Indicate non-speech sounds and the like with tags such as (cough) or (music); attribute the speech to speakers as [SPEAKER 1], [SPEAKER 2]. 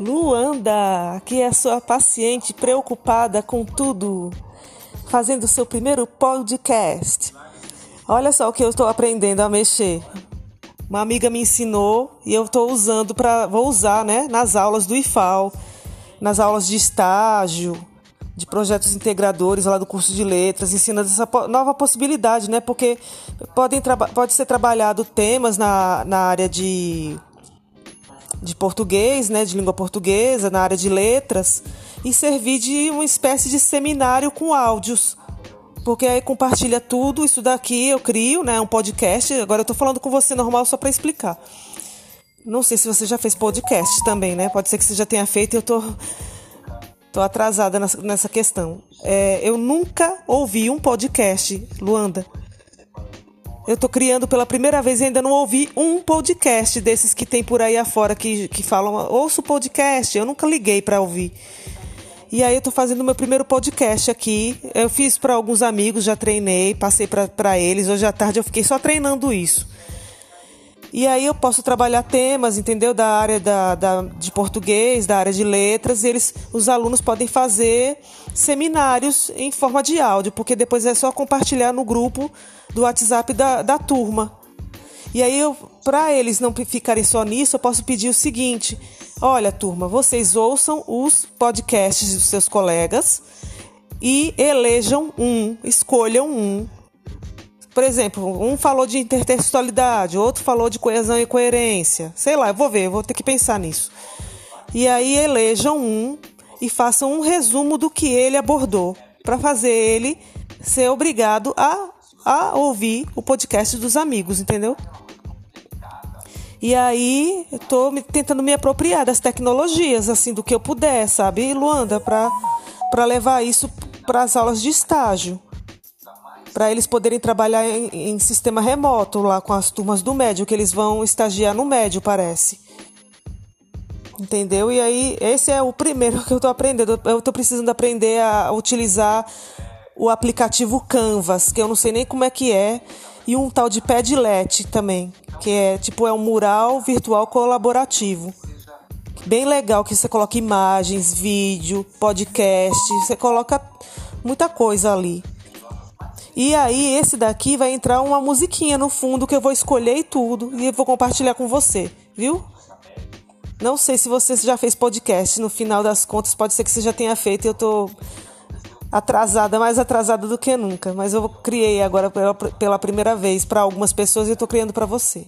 [SPEAKER 1] Luanda, aqui é sua paciente preocupada com tudo, fazendo seu primeiro podcast. Olha só o que eu estou aprendendo a mexer. Uma amiga me ensinou e eu estou usando para vou usar, né, nas aulas do IFAL, nas aulas de estágio, de projetos integradores lá do curso de letras, ensinando essa nova possibilidade, né? Porque podem pode ser trabalhado temas na, na área de de português, né, de língua portuguesa, na área de letras, e servir de uma espécie de seminário com áudios. Porque aí compartilha tudo, isso daqui eu crio, né, um podcast. Agora eu estou falando com você normal só para explicar. Não sei se você já fez podcast também, né? Pode ser que você já tenha feito e eu tô, tô atrasada nessa questão. É, eu nunca ouvi um podcast, Luanda. Eu tô criando pela primeira vez e ainda não ouvi um podcast desses que tem por aí afora que, que falam, ouço podcast, eu nunca liguei para ouvir. E aí eu tô fazendo meu primeiro podcast aqui. Eu fiz para alguns amigos, já treinei, passei para eles. Hoje à tarde eu fiquei só treinando isso. E aí eu posso trabalhar temas, entendeu? Da área da, da, de português, da área de letras, e eles, os alunos podem fazer seminários em forma de áudio, porque depois é só compartilhar no grupo do WhatsApp da, da turma. E aí, para eles não ficarem só nisso, eu posso pedir o seguinte: olha, turma, vocês ouçam os podcasts dos seus colegas e elejam um, escolham um por exemplo, um falou de intertextualidade, outro falou de coesão e coerência. Sei lá, eu vou ver, eu vou ter que pensar nisso. E aí elejam um e façam um resumo do que ele abordou, para fazer ele ser obrigado a, a ouvir o podcast dos amigos, entendeu? E aí, eu tô me, tentando me apropriar das tecnologias, assim, do que eu puder, sabe, Luanda, para levar isso para as aulas de estágio para eles poderem trabalhar em, em, sistema remoto lá com as turmas do médio, que eles vão estagiar no médio, parece. Entendeu? E aí, esse é o primeiro (laughs) que eu estou aprendendo. Eu estou precisando aprender a utilizar o aplicativo Canvas, que eu não sei nem como é que é, e um tal de Padlet também, que é tipo é um mural virtual colaborativo. Bem legal que você coloca imagens, vídeo, podcast, você coloca muita coisa ali. E aí, esse daqui vai entrar uma musiquinha no fundo que eu vou escolher e tudo e vou compartilhar com você, viu? Não sei se você já fez podcast, no final das contas pode ser que você já tenha feito eu tô atrasada, mais atrasada do que nunca, mas eu criei agora pela, pela primeira vez para algumas pessoas e eu tô criando para você.